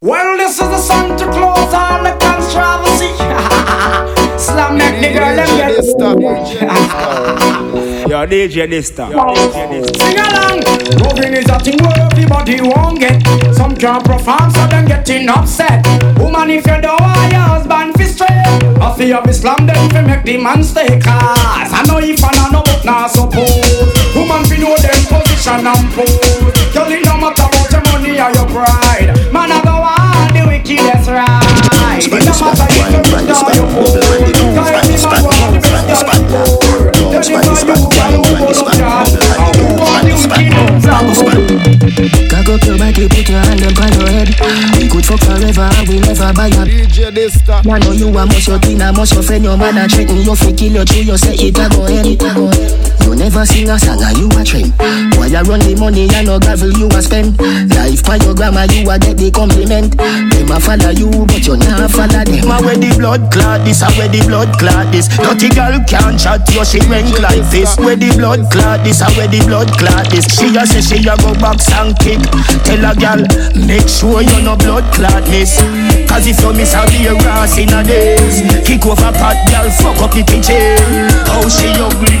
Well, this is the to close on the controversy. Slam that the girl them get. Yo, DJ Dysta. Sing along. Loving is a thing where everybody won't get. Some can't perform, so them getting upset. Woman, if you don't want your husband fi straight, I feel of Islam then fi make the man stay. Cause I know if I know but not suppose. Woman fi know them position and pose. Girl, it no matter about your money or your pride. Man, I go on the wickedest right. It no matter if you rich or you poor. Cause every man want the best girl you poor. Then if you you girl who go to church, and who want the wickedest Cock up your back, you put your hand up on your head. We could fuck forever and we never buy a DJ Dysta. Man, know you a must your thing, a must your friend, your man a threaten you fi kill you true, you say it a go ahead, You never sing a song and you a trend. Why you run the money and no gravel you a spend? Life by your grandma you a get the compliment. Them a follow you but you not follow them. A where the blood clot this, a where the blood clot this. Dirty girl can't chat you she rank like this. Where the blood clot this, a where the blood clot this. She a say she a go box and kick. Tell a gal make sure you no blood clot miss. Cause if you miss a be a ass in a days, kick over pot gal fuck up the kitchen. How she ugly.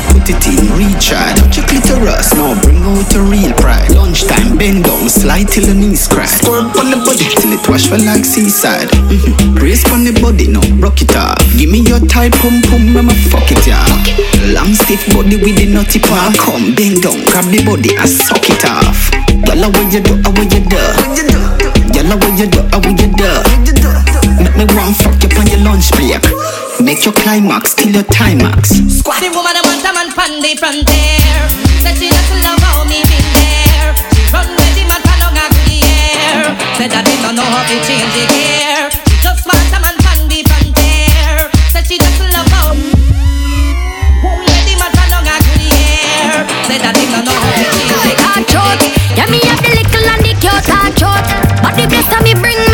in, recharge Touch your clitoris, now bring out your real pride. Lunchtime, bend down, slide till the knees crack Squirt on the body till it wash for like seaside. Mm-hmm. Brace on the body, now rock it off Give me your tight pum pum, I'ma fuck it yeah. Long stiff body with the nutty part. Come, bend down, grab the body and suck it off. Girl, what you do, what you do? Girl, what you do, what you do Make me want fuck you on your lunch break Make your climax till your timax The woman I want a man from the front there. Said she doesn't love how me been there. Run with the man from long to the air. Said that they don't know how to change the gear. She just want a man from the front there. Said she doesn't love how. Run with the man from long the air. Said that they don't know how to change the Talk gear. short, yeah me have the little and the cute talk short. But the best of me bring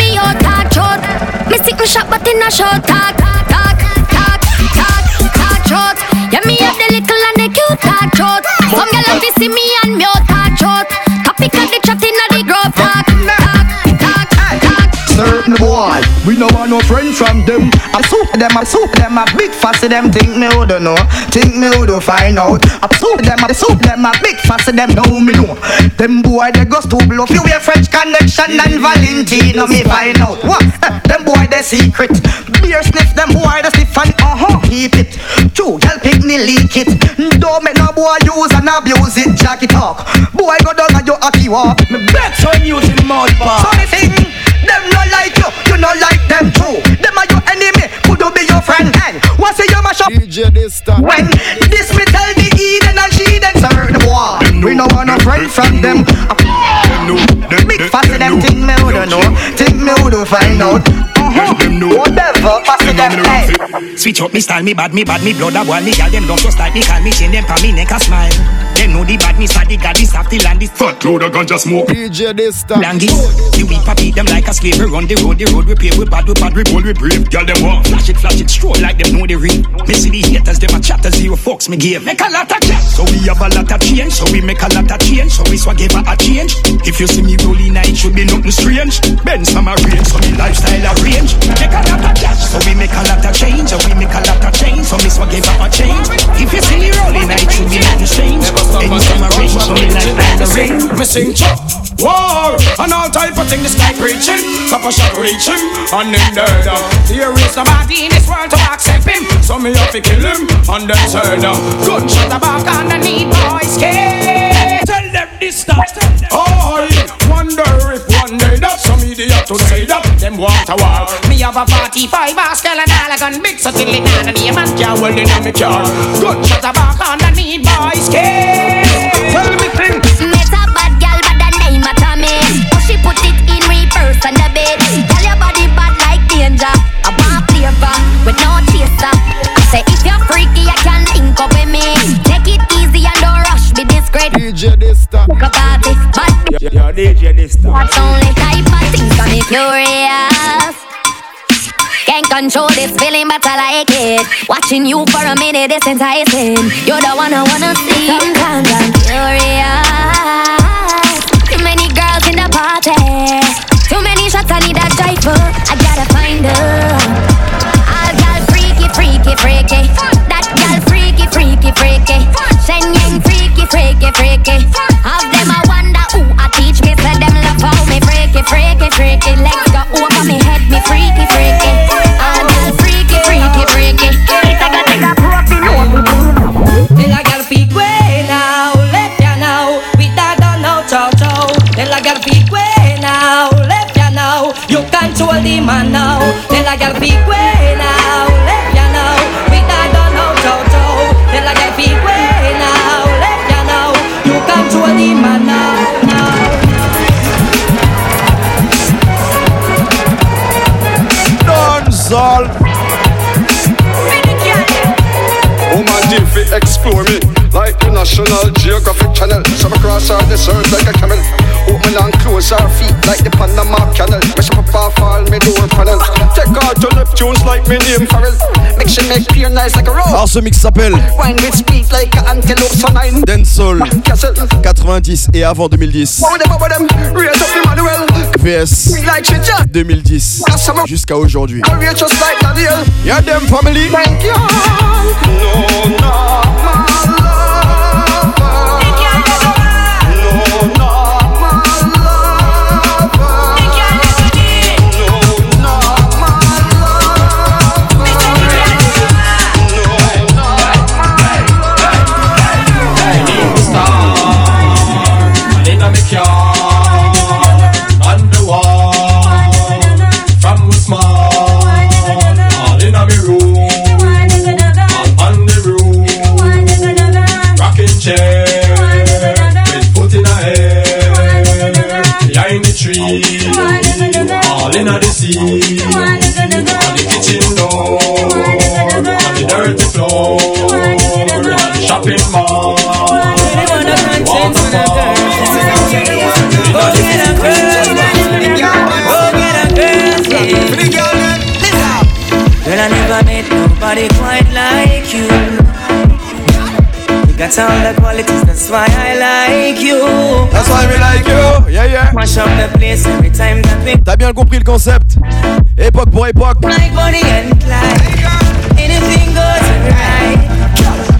shot but in a short talk, talk, talk, talk, talk short. Yeah me have the little and the cute talk short. Some gyal love to see me and me talk short. We no want no friend from them. I soup them, I soup them, a big fussy them. Think me who don't know, think me who don't find out. I soup them, I soup them, a big fussy them. Know me know. Them boy they go to bluff. You wear French connection and Valentino me find out. What? Eh, them boy they secret. Beer sniff them boy they sniff and uh huh keep it. True, girl pick me leak it. Don't make no boy use and abuse it. Jack it talk. Boy go down and you happy walk. Me bet on you the mud bar. So me sing. Them no like you, you no like them too. Them are your enemy, could you be your friend? And what's your mash up? DJ Dysta. When this me tell the Eden and she then serve the war. We no want no friend from them. Big fussy them think me who don't know, think me who don't find out. Uh-huh. Whatever, fussy them. Hey. Switch up me style, me bad, me bad, me blood a boil Me gal them don't just like me, call me chain them pa me neck a smile Them know the badness of the gal, this soft the land, this Fat load of ganja smoke. DJ Dysta. Langy, the weak papi them like a slave. We run the road, the road we pave, we bad, we bad, we bold, we brave. Girl, them walk. Flash it, flash it, stroll like them know the ring. Me see the haters, them a chatter, zero fucks me give. Make a lot of cash, so we have a lot of change. So we make a lot of change, so we swag ever a change. If you see me rolling, it should be nothing strange. Benz from a range, so me lifestyle a range. Make a lot of cash, so we make a lot of change. So we make a lot of change, so me swag ever a change. If you see me rolling, it should be nothing strange. Benz from a range, so me lifestyle a range. Me sing chop, war, and all type of thing. This guy preaching, copper shot reaching, and then there down. There is nobody in this world to accept him, so me have to kill him, and then turn down. Gunshot a back and I need boys care. Tell them this stuff. Oh, I wonder if one day that some idiot to say that them want a war. Me have a 45 Oscar and all a gun big, so till it not a name and well in me car. Good shot a back on the need boys care. Tell me thing. Met a bad girl by the name of Tommy. Oh, she put it in reverse on the bed. Tell your body bad like danger. A want flavor with no chaser. I say if you're freaky, I can link up with me. Take it easy and don't rush me this great. DJ Dysta. Look up at this bad. Yo, DJ Dysta. That's only type of things gonna be curious. Can't control this feeling, but I like it. Watching you for a minute is enticing. You're the one I wanna see. Sometimes I'm curious. Too many girls in the party. Too many shots, I need a driver. I gotta find her. All girl freaky, freaky, freaky. That girl freaky, freaky, freaky. Shen Yang freaky, freaky, freaky. Have them I wonder who I teach me. Say them love how me freaky, freaky, freaky. Legs go over me head, me freaky, desert like a camel Open and close our feet like the Panama Canal. Mesh up off all me door panel Take all to Neptunes like me name Farrell. Make sure make pure nice like a roll Alors ce mix s'appelle Wine with speed like a antelope so nine Dancehall. Castle. 90 et avant 2010. Wow them over them. Raise up Emmanuel. VS Sweet like shit yeah. 2010 jusqu'à aujourd'hui. Y'a them family. Thank you No, no, my bien compris le concept. Époque pour époque. like Bonnie and Clyde. Anything goes right.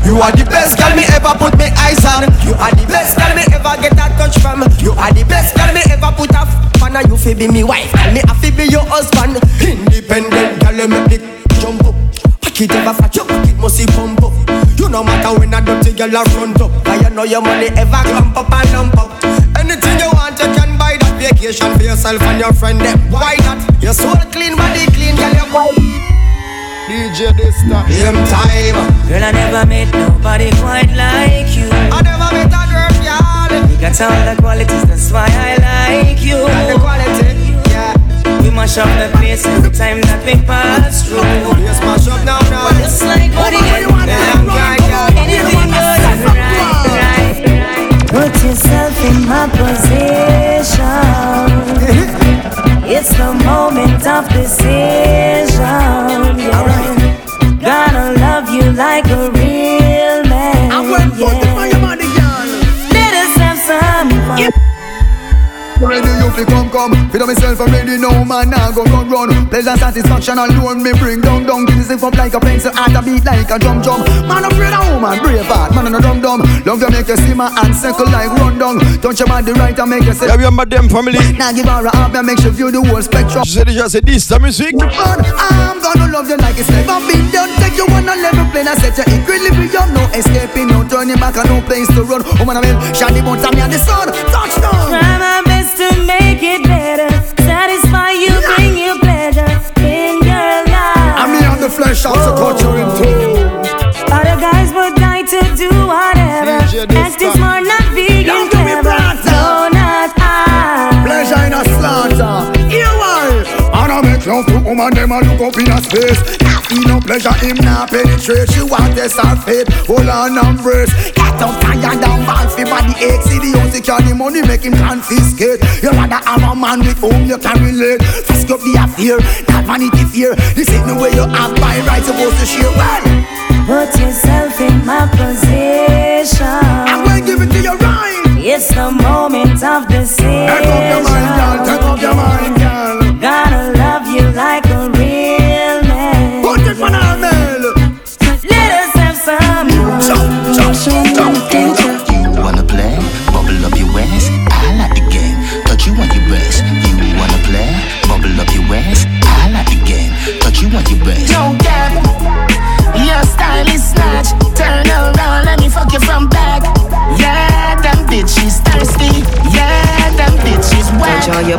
You are the best girl me ever put me eyes on. You are the best girl me ever get a touch from. You are the best girl me ever put a f on. And you fi be me wife, and me a fi be your husband. Independent girl, me jump up. Pocket ever fat, your pocket must see pump up. You no matter when a dirty girl a front up. You know your money ever clump up and lump up. Anything you want, vacation for yourself and your friend. Them. Why not? Your soul clean, body clean, girl. You boy. DJ Dysta. Same time. Girl, I never met nobody quite like you. I never met a girl, girl. You got all the qualities, that's why I like you. Got The quality, yeah. We mash up the place every time that we pass through. You smash up now, now. Just like Bonnie and Clyde. Anything Put yourself in my position. It's the moment of decision. Yeah. Gotta love you like a real man. Yeah. Let us have some fun. Ready you fi come come. Feed on myself I'm ready no man now go run run. Pleasure satisfaction alone me bring down down Give this up like a pencil heart a beat like a drum drum. Man afraid of woman brave heart man on a drum drum Love you make you see my hand circle like run down Touch your body right and make you say Y'a bien Madame Family. Now give her a hug and make sure you view the whole spectrum. Tu sais déjà, c'est 10 ta musique. But I'm gonna love you like it's never been done. Take you on a level plane and set you equally beyond No escaping, no turning back and no place to run. Woman I mean, shiny bones and me and the sun Touchdown Try my best to make it better. Satisfy you, bring you pleasure in your life. And me on the flesh also touch you in two Other guys would die to do whatever. DJ Dysta. Acting love to Woman them a look up in a space. Feel no pleasure, him not penetrate. She want test her fate. Hold on and brace. Get up, tired down, bad for body ache. See the house, secure the money, make him confiscate. You rather have a man with whom you can relate. Fisk up the affair, not vanity fear. This ain't the way you act by right, supposed to share. Well, Put yourself in my position. I'm to give it to you right. It's the moment of decision.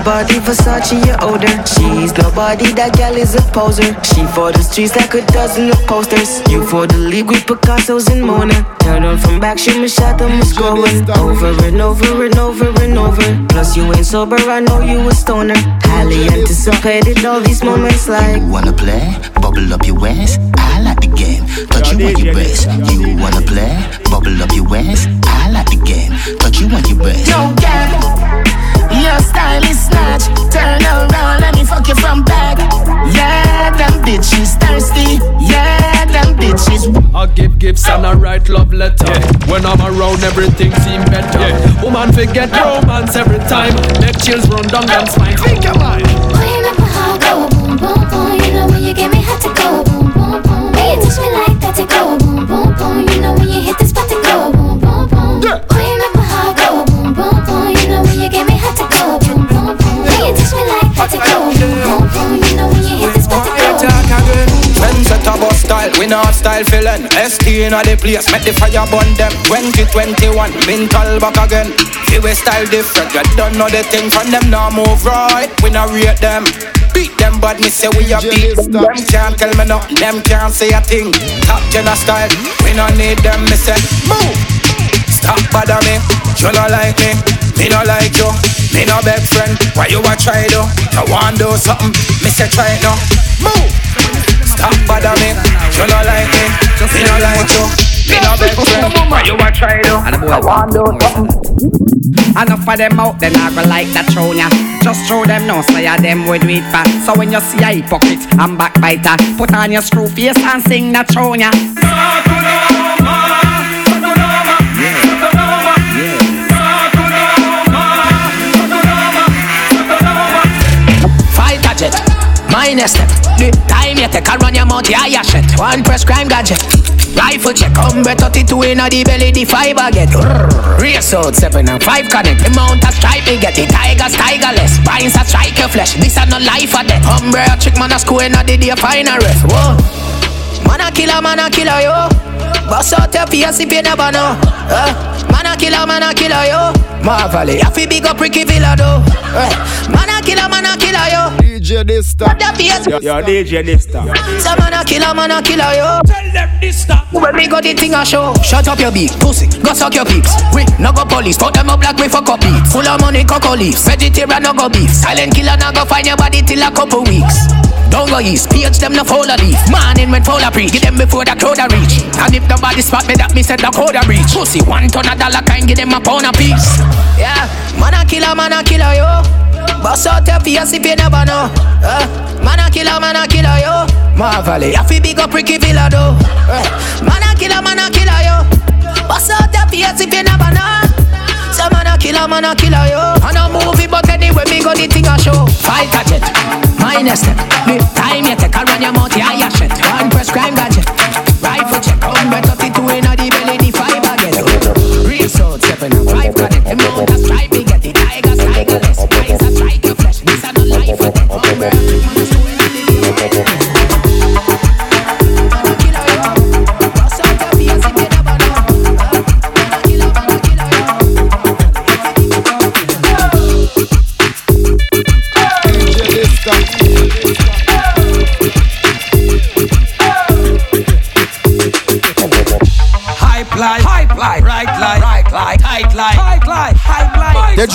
Body, Versace, your older She's nobody, that gal is a poser. She for the streets like a dozen of posters. You for the league with Picasso's and Mona. Turn on from back, shoot me shot, them was going over and over and over and over. Plus you ain't sober, I know you a stoner. Highly anticipated all these moments like. You wanna play? Bubble up your waist. I like the game. Touch you on your breast. You wanna play? Bubble up your waist. I like the game. Touch you on your breast. Yo, gap. Your style is snatch. Turn around, let me fuck you from back. Yeah, them bitches thirsty. Yeah, them bitches. I give gifts and I write love letter. When I'm around, everything seem better. Woman forget romance every time. Make chills run down them spine. Think your mind. Oh, you remember how I go boom boom boom? You know when you get me hot to go boom boom boom. When you touch me like that to go boom boom boom. You we not style feeling. ST in all the place, make the fire burn them. 2021, mental back again. See we style different, you don't know the thing from them now move right. We not rate them. Beat them, but me say we a beat them. Can't tell me nothing, them can't say a thing. Top gen style, we not need them. Me say move. Stop bother me, you not like me, me not like you, me no best friend. Why you a try though? You want do something? Me say try it now. Move. Stop bother eh. me, you not like me, me not like you, me no best friend. Why you a try though? You want do something? Enough of them out, then I go like that throne ya. Just throw them no say ya them would do it for. So when you see a hypocrite and backbiter, put on your screw face and sing that throne ya. Fight gadget, minus them. The time you take a run your mouth, yeah, yeah, shit. One press crime gadget. Rifle check, umbre 32 in the belly, the fiber get. Race out 7 and 5 connect. The mount a stripe, get the tigers, tigerless. Spines a strike your flesh. This a no life or death. Umbre a trick, man a school in the day, final ref. Whoa. Man a killer, man a killer, yo. Bust out your face if you never know. Uh, man a killer, man a killer, yo. Marvel, you fi big up Ricky Villa, though. Uh, man a killer, man a killer, yo. DJ Dysta. Put the face. Yo, yo, DJ Dysta. Some man a killer, man a killer, yo. Tell them this stuff. When me got the thing a show. Shut up your beak, pussy, go suck your peeps. We no go police, put them up like we for copy Full of money, cocoa leaves Vegetarian no go beef. Silent killer no go find your body till a couple weeks. Don't go east, page them no follow leaf. Man in when full of pre, get them before the crowd a reach. And if nobody spot me that me said the code a reach. Pussy, one ton of dollar kind, give them a pound a piece Yeah, man a killer, man a killer, yo. Bust out your face if you never know. Uh, Man a killer, man a killer, yo. Marvel, you fi big up Ricky Villa, though. Uh, Man a killer, man a killer, yo. Bust out your face if you never know. Say man a killer, man a killer, yo. I no movie, but anyway, me go the thing a show. Fight gadget, minus them. The time you take a run your mouth, yeah, yeah, shit. One press crime gadget 5 connect The mount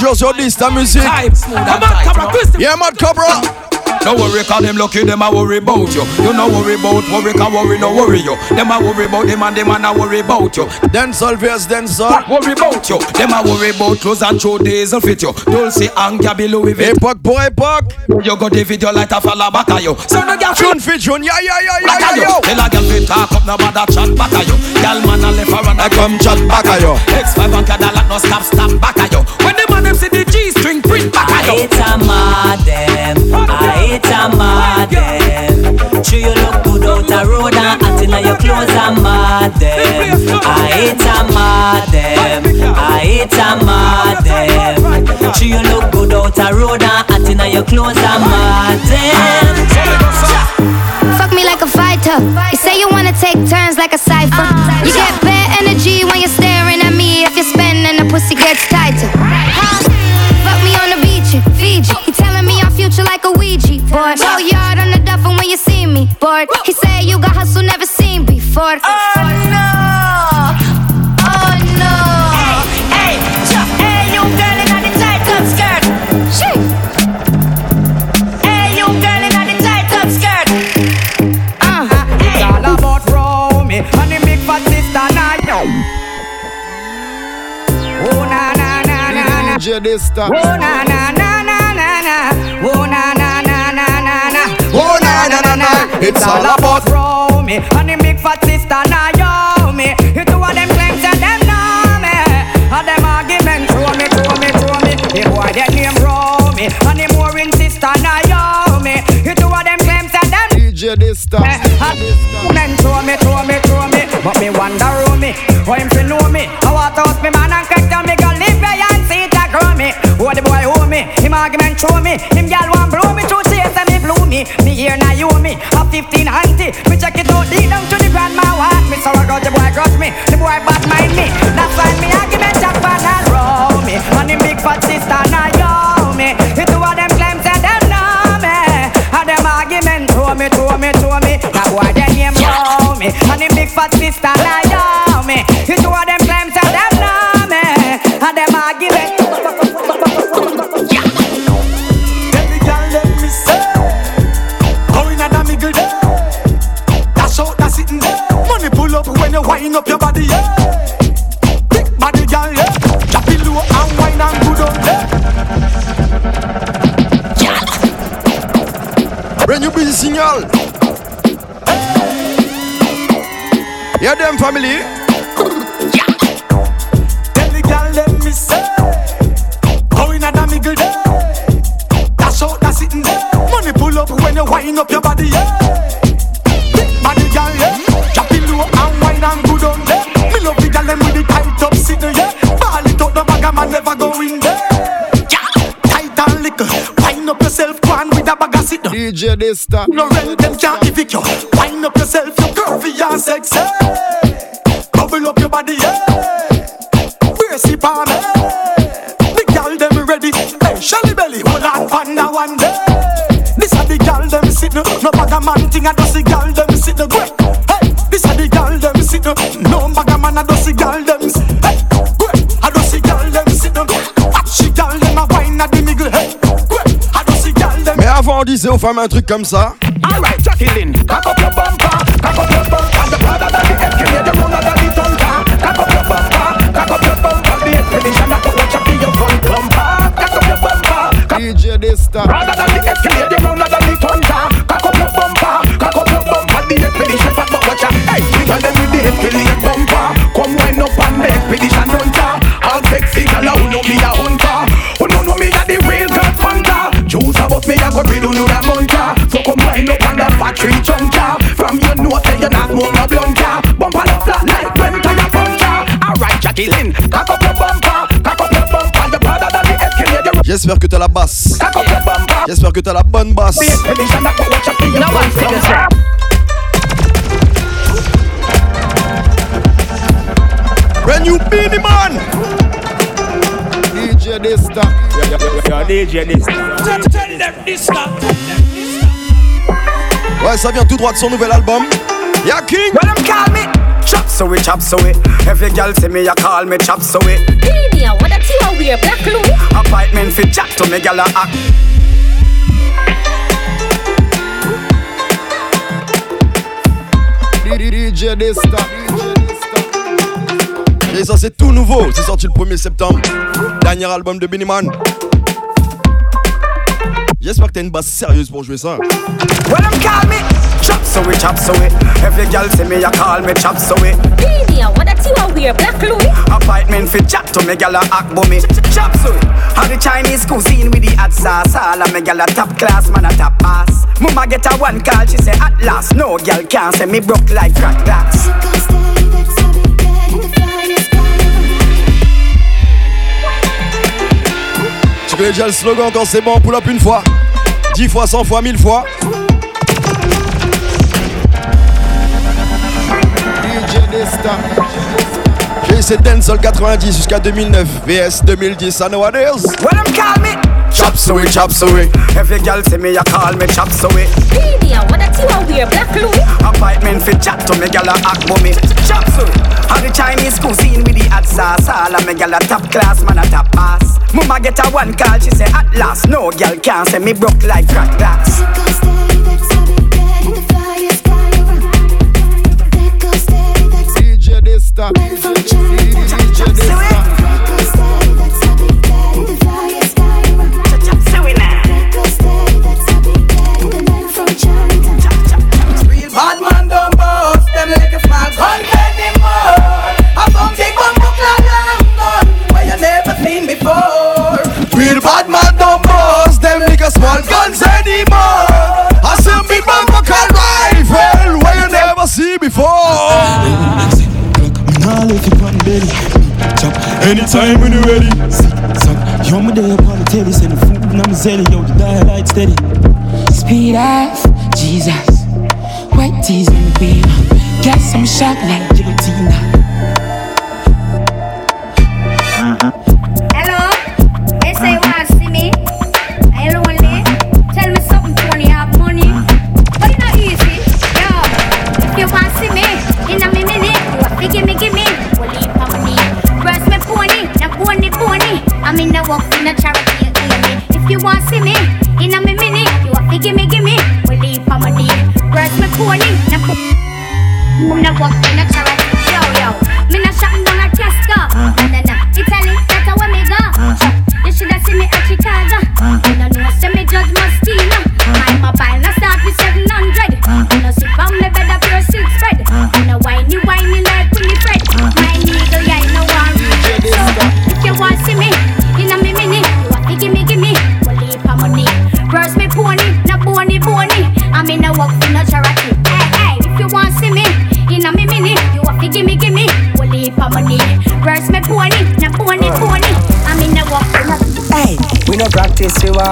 life, hype life. Get yours on this, the music. Type, smooth and tight, you know. Yeah, man, Cobra. No worry, cause them lucky, them a worry about you. You no worry about worry, cause worry no worry you. Them a worry about them and them a not worry about you. Then solve yes, then solve. Worry about you. Them a worry about clothes and show days will fit you. Dolce and Gabby Louis Vuitton. Epoch boy, epoch. You go the video like a fella back of you. So no girl Tune fit tune, yeah, yeah, yeah, back yeah, of yeah, you. Tell a girl fit talk up, no bother chat back of you. Girl man a left her and I come chat back of you. X5 and Cadillac no stop, stop back of you. When the man them see the G string print back of you. It's a madam, I hate a madam. True you look good out a road and hot inna your clothes a madam. I hate a madam, I hate a madam. True you look good out a road and hot inna your clothes a madam. Fuck me like a fighter. You say you wanna take turns like a cipher. You get bad energy when you're staring at me. If you're spending, the pussy gets tighter. Ouija board. Go yard on the duffel when you see me bored. He say you got hustle never seen before. Oh no! Oh no! Hey, hey, hey, you girl in the tight top skirt. Shit. Hey, you girl in the tight top skirt. Uh-huh. It's all about Romy and the big fat sister now. Oh na na na na na. DJ Dysta. Oh na na na na na. It's all about Romy. And the big fat sister me, you two of them claims and them know me. And them argument throw me, throw me, throw me. The boy get name Romy. And the Maureen sister me, you two of them claims eh, and them DJ Dysta. Men throw me, throw me, throw me. But me wonder me How him fi know me. I want to house me man and crack down me Go live where and see it grow me Who the boy owe me? Him argument show me. Him gal want blow me Through chase me. Here now you me. A 15 auntie. Me check it out Lead down to the grandma want me So I got the boy grudge me. The boy bad mind me. That's why me argument chop and all row me. And him big fat sister now yo me The two of them claims and them know me. And them argument throw me, throw me, throw me. That boy their name know me. And him big fat sister Yeah, them family. Every girl let me say Going at a miggle day Dash out, that's sitting there. Money pull up when you wind up your body, yeah. Big body girl, yeah. Drop it low and wine and good on there. Me love the girl them with the tight up sitting, yeah. Ball it out, the bag a man never go in there. Yeah. Tight and little Wind up yourself, go on with a bag of DJ Dysta. No ready Hey, Shelly Belly, hold on, panda one day. This are the girl them sit no No bag a man thing, I just the girl them sit no. Great, hey This are the girl them sit no. No bag a man, I just the girl them sit Hey, great, I just the girl them sit no. Watch the girl them a wine at the middle Hey, great, I just the girl them. Mais avant, on disait aux femmes un truc comme ça. Alright, Jacqueline, cock up your bumper, cock up your bumper. Dysta. Rather than the escalator, the runner than the thunder. Cock up your bumper, cock up your bumper. The expedition that go watch up. Hey, we got them with the escalator bumper. Come wind up on the expedition hunter. All sexy girl, who know me a hunter. Oh, who know know me a the real girl thunder. Choose about me, I go read on you that munter. So come wind up on the factory chunker. From your nose, say you're not more a blunter. J'espère que t'as la basse. Cock up your bumper. J'espère que t'as la bonne basse. The expedition that go watch up in your No one front figures bumper. Brand new Beenie Man. DJ Dysta. Yo, DJ Dysta. Tell them this now. Ouais, ça vient tout droit de son nouvel album. Y'a King. Well, them call me Chop so we, chop so we. Every girl see me, I call me chop so we. Baby, I wanna see we a black Louis. Apartment fit chat to me, girl a act. DJ Desta. Et ça c'est tout nouveau, c'est sorti le 1er septembre. Dernier album de Benny Man. J'espère que t'as une base sérieuse pour jouer ça. Well, call me chop suey, chop suey. Every girl see me, you call me chop suey. Media, what that you a wear? Black Louis? Appointment for chat to me, gyal a act me. Chop suey. How the Chinese cuisine with the hot sauce. All of me gyal a top class, man a top pass. Mama get a one call, she say at last. No girl can say me broke like crack glass. Tu connais déjà le slogan quand c'est bon, pull up une fois. 10 fois, 100 fois, 1000 fois. J'ai essayé Dancehall 90 jusqu'à 2009. VS 2010, I know what it is. Well, them call me chop suey, chop suey. Every girl see me, you call me chop suey. Media, what that you a wear? Black Louis? Appointment for chat to me, gyal a act for me. Chop suey. How the Chinese cuisine with the hot sauce. All of me gyal a top class, man a top pass. Mama get a one call, she say at last. No girl can't say me broke like crack glass. Man don't boast, them like a small gun anymore. I found big one book like gun, where you never seen before. Real bad man don't anytime when you ready. Suck, yo, me there upon the telly, send the food and I'm zelly, yo, the dial steady. Speed off, Jesus. White tees in the beam. Guess I'm shocked like guillotine.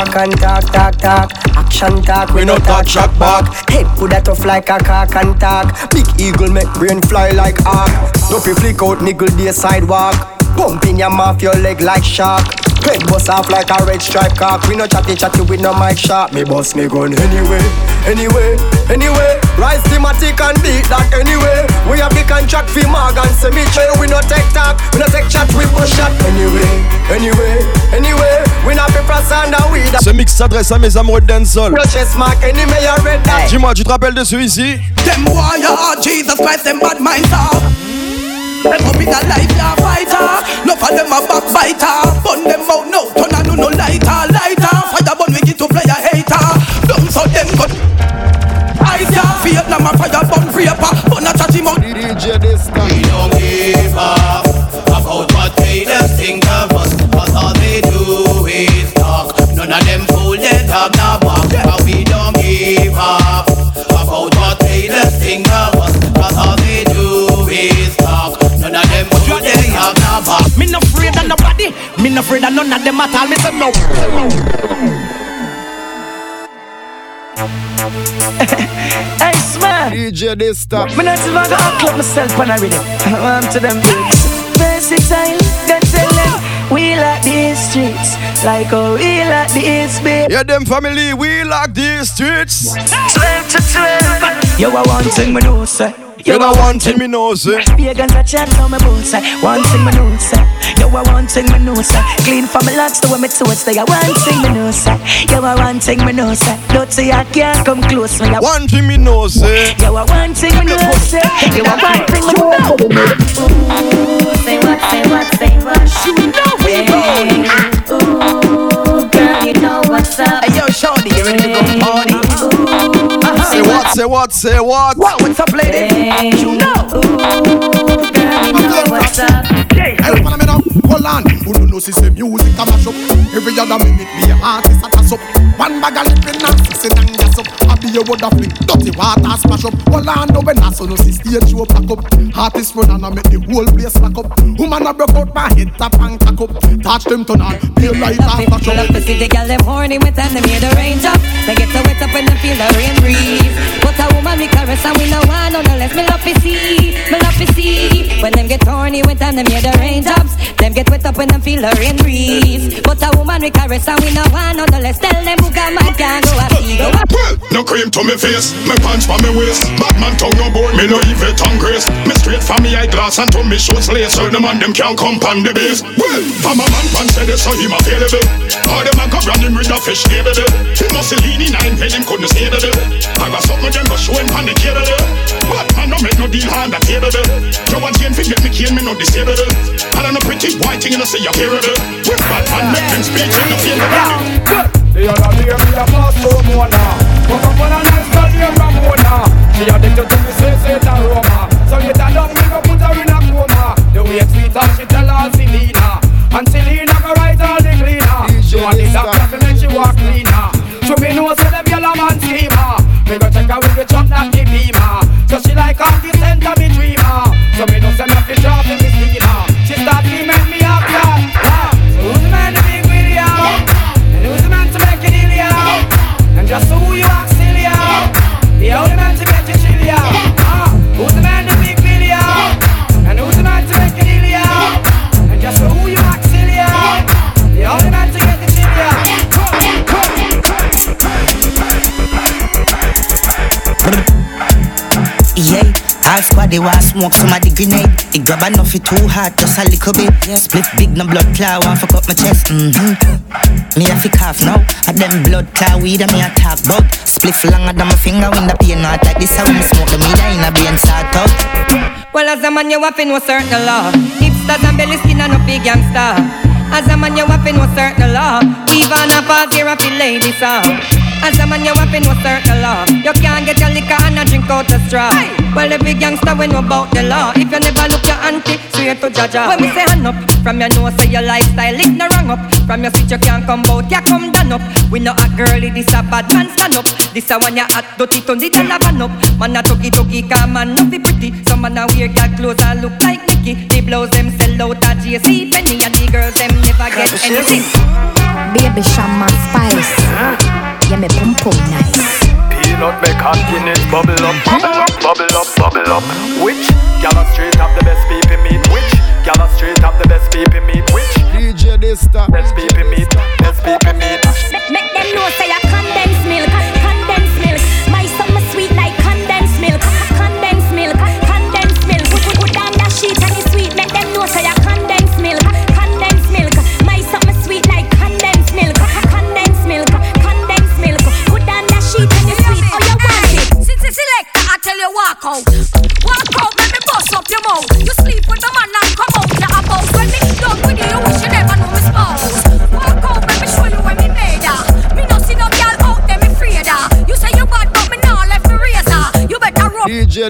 We walk and talk, talk, talk. Action talk, we, no talk, shock back. Head put that off like a cock and talk. Big eagle make brain fly like arc. Dopey flick out, niggle the sidewalk. Bump in your mouth, your leg like shark. Head bust off like a red stripe cock. We no chatty chatty with no mic sharp. Me bust me gun anyway, anyway, anyway. Rise thematic and beat that anyway. We have the contract for Morgan Cemetery. We no take talk, we no take chat, we push shot anyway, anyway, anyway. We not be press and we Ce mix s'adresse à mes amoureux de dancehall. no chest mark anyway, you red dot. Dis-moi, tu te rappelles de celui-ci Them warrior, Jesus Christ, them bad minds are. Them up in a life, ya fighter. No for them a backbiter. Burn them out now, turn on no lighter, lighter. Fire burn, we get to play a hater. Don't so them good. Eyes ya, Vietnam a fire burn raper. Burn a chatty mouth. DJ Dysta. We don't give up none of them at all. Me say no. Hey, Smack. DJ Dysta. Me not even gonna clap myself when I read it. I'm to them beats. Versatile, God tell them we like these streets, like how we like these beats. Yeah, them family, we like these streets. Twelve to twelve. You are one thing me know, say. You know one thing me know, say. Pagans a chat on my boat say One thing me know say You are one thing me know, sir. Clean from my locks to where me toes, they are one thing me know, sir. You are one thing me know, sir. Don't say I can't come close, me. One thing me know, sir. You are one thing me know, sir. You are one thing me know. Ooh, say what, say what, say what. You know we go. Ooh, girl, you know what's up. Hey, yo, Shorty, you ready to go party? Ooh, Say what, say what, what? What, what's up, lady? You know. Ooh, girl, you know what's up. Hey, follow me now. Hold on. Who don't know see say music a mash up? Every other minute be a artist a toss. One bag of living and six and gas up. I be a wood of flick, dirty water smash up. No when I so no see stage show pack up. Artist run and I make the whole place lock up. Woman a broke out my head tap and cock up. Touch them on, be a light and flash Love up. to see the girl them horny with time them hear the rain drop. They get so wet up when they feel the rain breeze. But a woman we caress and we no want none unless me love to see, me love to see. When them get horny with time them hear the rain drops. Them get wet up when them feel the rain breeze. But a woman we caress and we no want none unless tell them who got man can go a see No cream to me face, me pants for me waist. Batman tongue no board, me no leave tongue grace. Me straight from me eyeglass and to me shoes lace. the man them can't come pan the base. Well, from a man pan said so him available. All them a go run him with a fish table. He must lean in nine pay him couldn't stay there. I got something them go show him pan the cable. Batman no make no deal on the table. No one can fi get me cane, me no disable. I don't know pretty white thing, you know say you're hearable. When Batman make them speech, you know feel the The other day me a pass through Mona. Woke up on a nice girl named Ramona She addicted to me say say Roma half squad they want smoke some of the grenade. It grab enough it too hard, just a little bit. Split big no blood clot, want fuck up my chest. Mm-hmm. Me a fi cough now, a them blood clot weed and me a talk about. Split longer than my finger when the pain not like this. How me smoke the meat in a being start out. Well, as a man, you have to know certain law. Hipsters and belly skin and no big gangster. As a man, you have to know certain law. Even a party here, a feel ladies song. As a man, you have to know certain law. You can't get your liquor and a drink out the straw. Well, every gangster we know about the law. If you never look your auntie, swear to Jaja. When we say hand up, from your nose say your lifestyle, it no wrong up. From your seat you can't come out, you come down up. We know a girlie, this a bad man stand up. This a one you hot, dirty, turn the dollar van up. Man a tuggy tuggy, come man no be pretty. Some man a wear girl clothes and look like Mickey. The blows them sell out at JC Penney, and the girls them never get anything. Baby shaman spice. Yeah, me pum pum nice. Peanut make hot Guinness bubble up, bubble up, bubble up, bubble up. Which gala straight up the best people meat? Which gala straight up the best people meat? Which DJ Dysta best people meat? Best people meat. Make them know say a condensed milk, condensed milk. My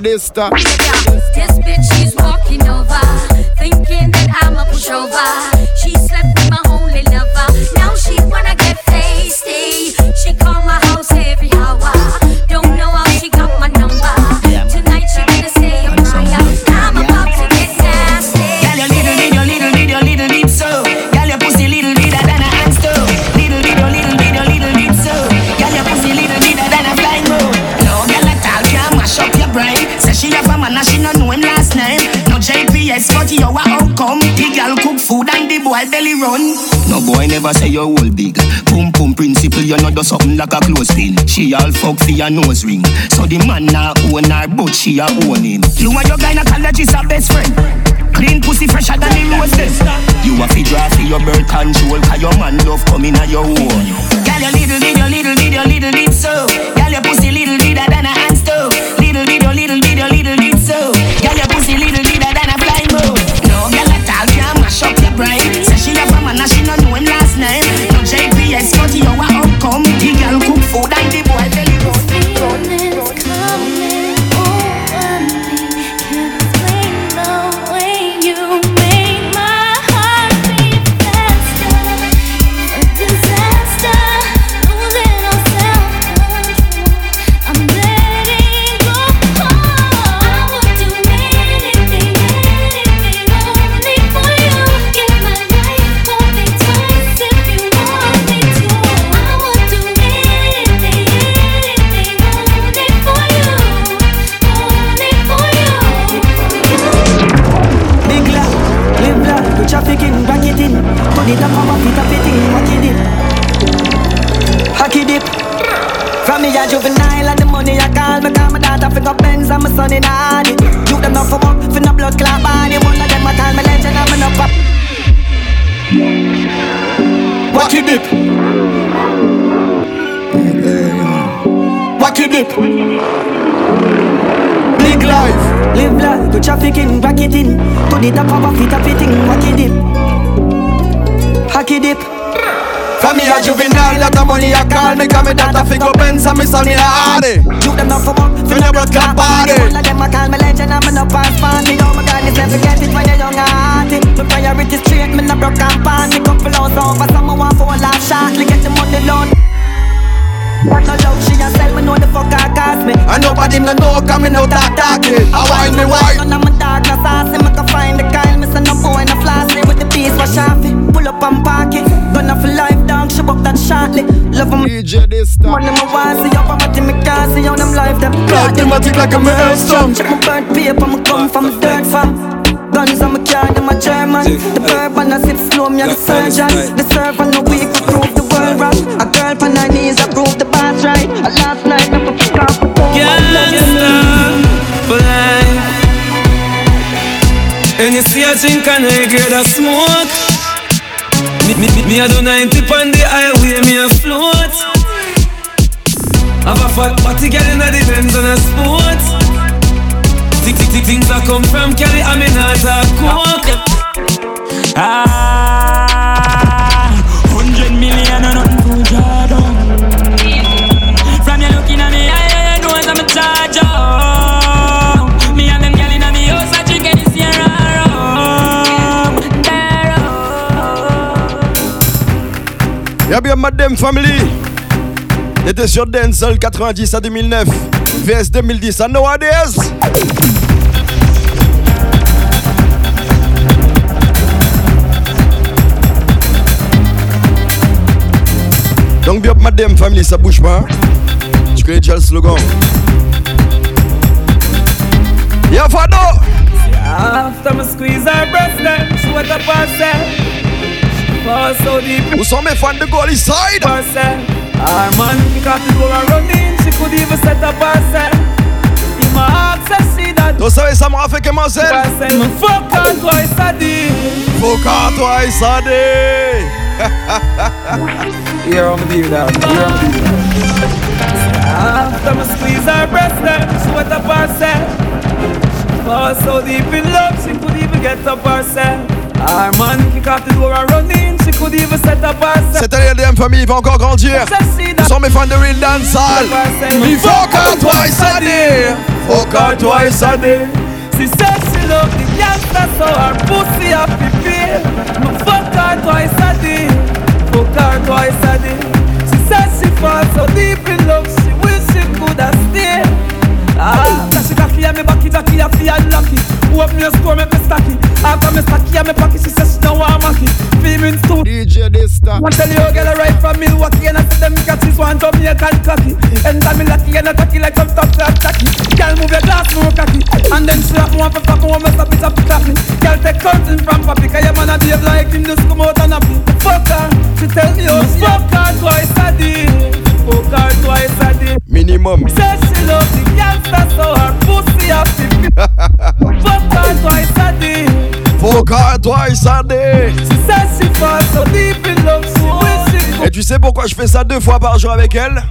Dysta This bitch, never say you whole big. Pum pum principle, you know do something like a clothespin. She all fuck for your nose ring. So the man now own her, but she a own him. You and your gynecologist are best friend. Clean pussy fresher than the roses. You a fi your birth control, cause your man love coming at your own. Girl, your little your little bit, your little bit so. Girl, your pussy little bit than a hand stove. From me a juvenile and the money I call me call my daughter fi go Benz and my son in a Audi. You them not for work, fi no blood clot body. One of them I call me legend and me no pop. Wack it dip. Wack it dip. Big life, live life, do trafficking, back it in. To the top of it, up it in, wack it dip. Hack it dip. Me a juvenile, lot of money I call. Me me daughter fi and me in a Audi You them not for work, fi no blood clot body. One of them I call me legend and me no pass Me oh my God, this never get it when you're young and hearty. My priority straight, me no broke and pan couple hours over, someone want for a last shot. Me get the money loan. What no love, she a sell, me know the fuck I cost me. And nobody no know coming out that talking I wine me wine None of my dog no saucy, me can find the Kyle Me say no boy no flossy, with the piece wash off it Pull up and park it, gonna for life dog, she up that shortly. Love 'em. DJ this time. Money me want see up, I'm me can't see how them life them Automatic like a maelstrom Check my bird paper, me come from a dirt farm. Guns on my car, them a German. The bourbon I sip slow, me a the surgeon. The servant no weak, we prove the world wrong. A girl on her knees, I prove the boss right. A last night, never pick up a phone Gangsta for life. And you see a drink and I grade a smoke. Me, me, me, I do 90 on the highway, me a float. Have a fat party girl in the Benz on a sport. Think, think, think, things that come from Cali, I mean not a coke. Ah, Y'a bien Madame Family. Était sur Denzel 90 à 2009 VS 2010 à nowadays Donc bien Madame Family ça bouge pas hein. Tu connais déjà le slogan. Y'a Fado. After me squeeze her "Oh, so deep." Où sont mes fans de Goalie Side Our man pick up the door and run in. She could even set up herself. In my access, see that. Vous savez ça m'a fait comment c'est Herself, me fuck her twice a day. Faut qu'à toi et ça dé Here on the deal, dog. Here on the deal. After me squeeze her breast, then she went up herself. Oh, so deep in love, she could even get up herself. Our man kick off the door and run in. She could even set up herself. Cette année, LDM Family va encore grandir. Nous sommes mes fans de Real Dancehall. Il faut qu'à toi et ça dé Faut qu'à toi et ça dé She said she love the gangster, so her pussy have to pay. Me fuck her twice a day, fuck her twice a day. She said she fall so deep in love, she wish she could have stayed. Ah, that she cocky and me backy, jockey a feel lucky. Open your store, make me stacky. After me stacky and me pocket, she said she don't want macky. Feelings too. DJ this time. Want tell you, girl, I right from Milwaukee and I said them catches want Jamaican cocky. Enter me lucky and I cocky like some top class tacky. Girl, move your glass, move cocky. And then slap me one for fuck, one mess up, it's up to cocky. Girl, take something from papi, cause your man a behave like him just come out and happy. Fuck her, she tell me, oh, fuck her twice a day. Fuck her twice a day. Minimum. Said she love the gangster, so her pussy twice a day. Et tu sais pourquoi je fais ça deux fois par jour avec elle?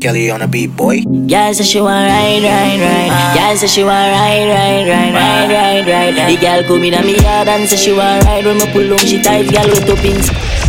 Kelly on a beat, boy. Girl say she want ride, ride, ride. Girl say she want ride, ride, ride, ride, ride, ride. The girl come in a me yard and say she want ride. When me pull on she tight, girl wet up in.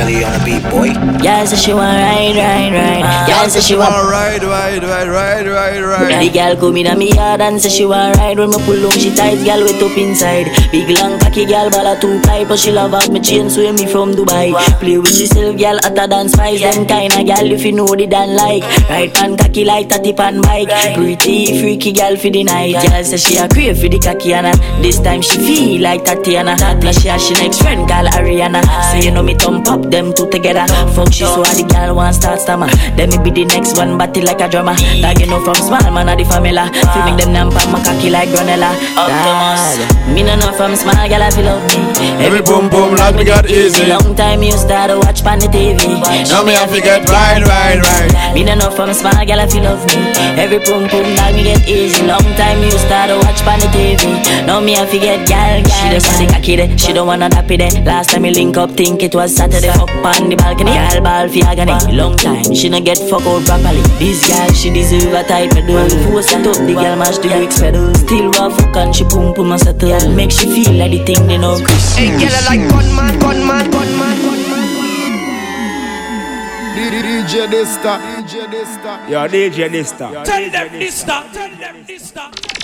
Kelly on a beat, boy. Girl say she want ride, ride, ride. Ah. Girl say she want ride, ride, ride, ride, ride, ride. The girl come in a me yard and say she want ride. When me pull on she tight, girl wet up inside. Big long cocky girl, ball a two pipe, but she love out me chain, swim me from Dubai. Play with yourself, girl, at a dance spice. Them kinda girl if you know the dan like. Right pan cocky like tatty pan bike. Pretty freaky girl for the night. Girl say she a crave for the cocky and this time she feel like Tatiana. Now she has she next friend called Ariana. Say you know me thump up them two together. Fuck she so the girl want start stammer. Then me be the next one, batty like a drummer. Dog you know from small man of the family. Feel make them numb my cocky like granella. Dad, me no know from small girl I feel love me. Every boom boom like me got easy. Long time you start to watch pan the TV. Now me have to get right, right, right. Me no know from small girl if you love me. Every boom boom dog me get easy. Long time you start to watch pan the TV. Now me have to get gal gal. She the body cocky there. She don't wanna dap it there. Last time we link up, think it was Saturday. Fuck pan the balcony. Gal ball fi agony. Long time she no get fuck out properly. This gal she deserve a type of do. Force it up the gal mash the bricks pedal. Still want fuck and she pum pum and settle. Make she feel like the thing they know. Hey, girl, I like gunman, gunman, gunman. DJ Dysta, DJ Dysta. Yo, DJ Dysta. Tell them this tell them this stop.